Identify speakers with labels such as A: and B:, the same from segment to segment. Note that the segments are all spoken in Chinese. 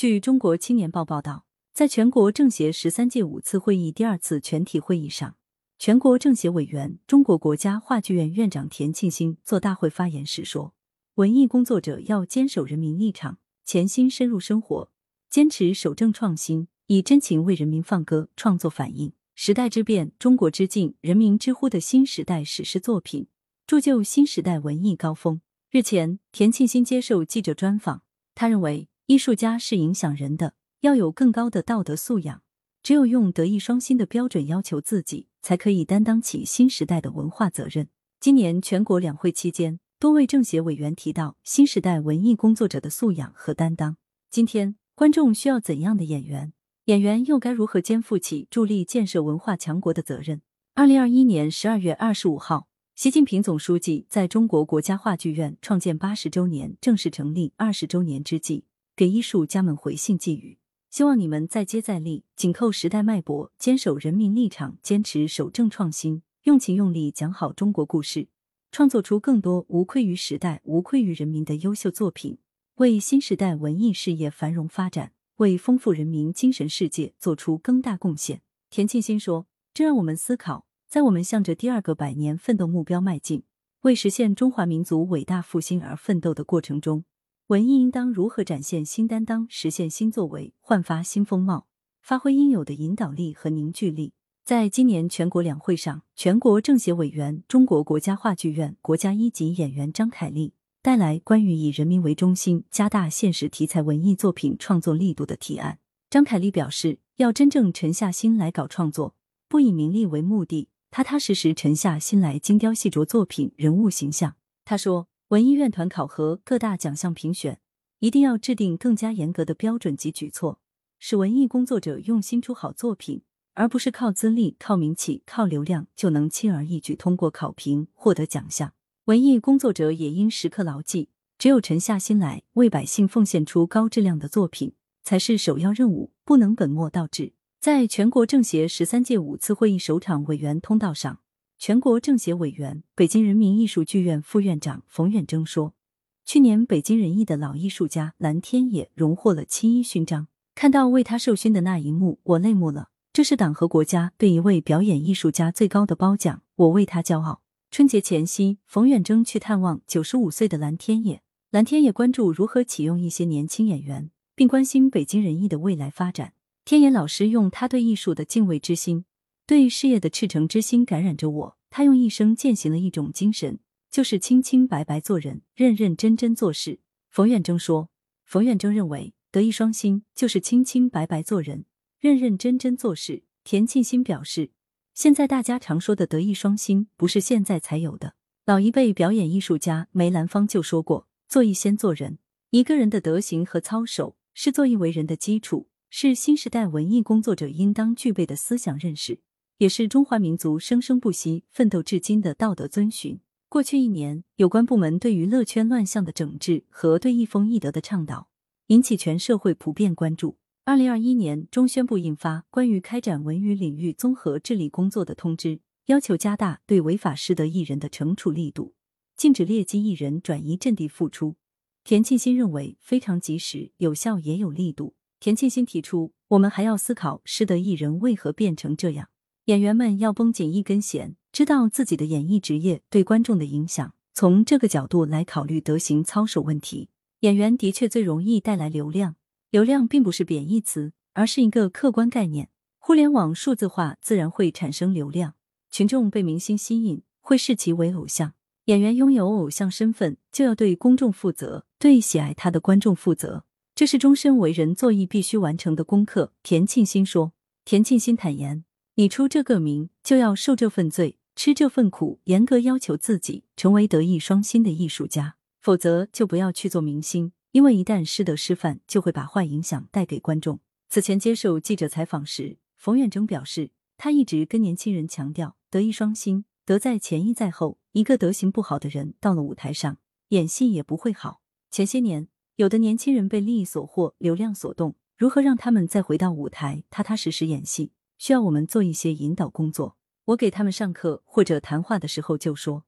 A: 据中国青年报报道，在全国政协十三届五次会议第二次全体会议上，全国政协委员、中国国家话剧院院长田庆新作大会发言时说：“文艺工作者要坚守人民立场，潜心深入生活，坚持守正创新，以真情为人民放歌，创作反映时代之变、中国之境、人民之呼的新时代史诗作品，铸就新时代文艺高峰。”日前，田庆新接受记者专访，他认为艺术家是影响人的，要有更高的道德素养。只有用德艺双馨的标准要求自己，才可以担当起新时代的文化责任。今年全国两会期间，多位政协委员提到新时代文艺工作者的素养和担当。今天，观众需要怎样的演员？演员又该如何肩负起助力建设文化强国的责任？二零二一年十二月二十五号。习近平总书记在中国国家话剧院创建八十周年、正式成立二十周年之际，给艺术家们回信寄语，希望你们再接再厉，紧扣时代脉搏，坚守人民立场，坚持守正创新，用情用力讲好中国故事，创作出更多无愧于时代、无愧于人民的优秀作品，为新时代文艺事业繁荣发展，为丰富人民精神世界做出更大贡献。田沁鑫说：“这让我们思考。”在我们向着第二个百年奋斗目标迈进，为实现中华民族伟大复兴而奋斗的过程中，文艺应当如何展现新担当，实现新作为，焕发新风貌，发挥应有的引导力和凝聚力？在今年全国两会上，全国政协委员、中国国家话剧院国家一级演员张凯丽带来关于以人民为中心，加大现实题材文艺作品创作力度的提案。张凯丽表示，要真正沉下心来搞创作，不以名利为目的。踏踏实实沉下心来精雕细琢作品人物形象。他说，文艺院团考核各大奖项评选，一定要制定更加严格的标准及举措，使文艺工作者用心出好作品，而不是靠资历、靠名气、靠流量就能轻而易举通过考评获得奖项。文艺工作者也应时刻牢记，只有沉下心来为百姓奉献出高质量的作品，才是首要任务，不能本末倒置。在全国政协十三届五次会议首场委员通道上，全国政协委员、北京人民艺术剧院副院长冯远征说：“去年北京人艺的老艺术家蓝天野荣获了七一勋章，看到为他授勋的那一幕，我泪目了。这是党和国家对一位表演艺术家最高的褒奖，我为他骄傲。”春节前夕，冯远征去探望九十五岁的蓝天野，蓝天野关注如何启用一些年轻演员，并关心北京人艺的未来发展。天野老师用他对艺术的敬畏之心，对事业的赤诚之心感染着我。他用一生践行了一种精神，就是清清白白做人，认认真真做事。冯远征说：“冯远征认为，德艺双馨就是清清白白做人，认认真真做事。”田沁鑫表示：“现在大家常说的德艺双馨，不是现在才有的。老一辈表演艺术家梅兰芳就说过：‘做艺先做人。’一个人的德行和操守，是做艺为人的基础。”是新时代文艺工作者应当具备的思想认识，也是中华民族生生不息、奋斗至今的道德遵循。过去一年，有关部门对娱乐圈乱象的整治和对一风一德的倡导，引起全社会普遍关注。二零二一年中宣部印发《关于开展文娱领域综合治理工作的通知》，要求加大对违法失德艺人的惩处力度，禁止劣迹艺人转移阵地复出。田沁鑫认为非常及时、有效，也有力度。田沁鑫提出，我们还要思考失德艺人为何变成这样。演员们要绷紧一根弦，知道自己的演艺职业对观众的影响，从这个角度来考虑德行操守问题。演员的确最容易带来流量，流量并不是贬义词，而是一个客观概念。互联网数字化自然会产生流量，群众被明星吸引，会视其为偶像。演员拥有偶像身份，就要对公众负责，对喜爱他的观众负责。这是终身为人做艺必须完成的功课。田庆新说。田庆新坦言，你出这个名，就要受这份罪，吃这份苦，严格要求自己成为德艺双馨的艺术家，否则就不要去做明星，因为一旦失德失范，就会把坏影响带给观众。此前接受记者采访时，冯远征表示，他一直跟年轻人强调，德艺双馨，德在前，艺在后。一个德行不好的人，到了舞台上演戏也不会好。前些年。有的年轻人被利益所惑、流量所动，如何让他们再回到舞台，踏踏实实演戏？需要我们做一些引导工作。我给他们上课或者谈话的时候就说：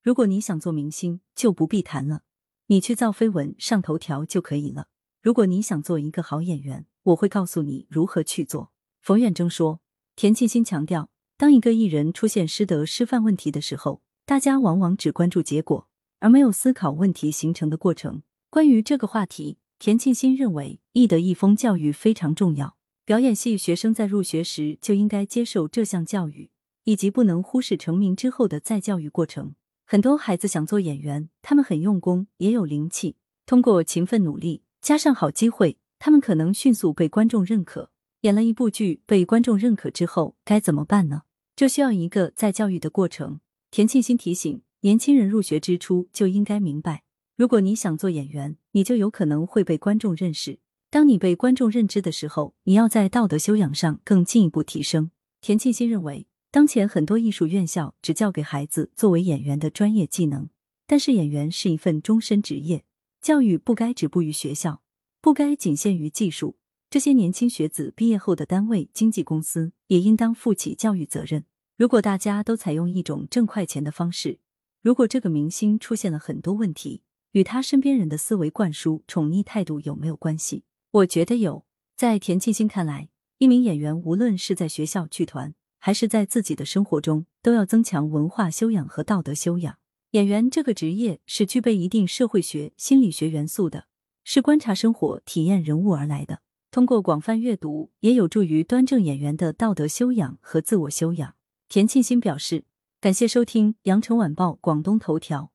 A: 如果你想做明星，就不必谈了，你去造绯闻、上头条就可以了。如果你想做一个好演员，我会告诉你如何去做。冯远征说。田沁鑫强调，当一个艺人出现师德师范问题的时候，大家往往只关注结果，而没有思考问题形成的过程。关于这个话题，田沁鑫认为，艺德艺风教育非常重要。表演系学生在入学时就应该接受这项教育，以及不能忽视成名之后的再教育过程。很多孩子想做演员，他们很用功，也有灵气，通过勤奋努力加上好机会，他们可能迅速被观众认可。演了一部剧被观众认可之后该怎么办呢？这需要一个再教育的过程。田沁鑫提醒年轻人，入学之初就应该明白，如果你想做演员，你就有可能会被观众认识。当你被观众认知的时候，你要在道德修养上更进一步提升。田沁鑫认为，当前很多艺术院校只教给孩子作为演员的专业技能，但是演员是一份终身职业，教育不该止步于学校，不该仅限于技术。这些年轻学子毕业后的单位、经纪公司也应当负起教育责任。如果大家都采用一种挣快钱的方式，如果这个明星出现了很多问题，与他身边人的思维灌输、宠溺态度有没有关系？我觉得有。在田沁鑫看来，一名演员无论是在学校、剧团，还是在自己的生活中，都要增强文化修养和道德修养。演员这个职业是具备一定社会学、心理学元素的，是观察生活、体验人物而来的。通过广泛阅读，也有助于端正演员的道德修养和自我修养。田沁鑫表示，感谢收听羊城晚报广东头条。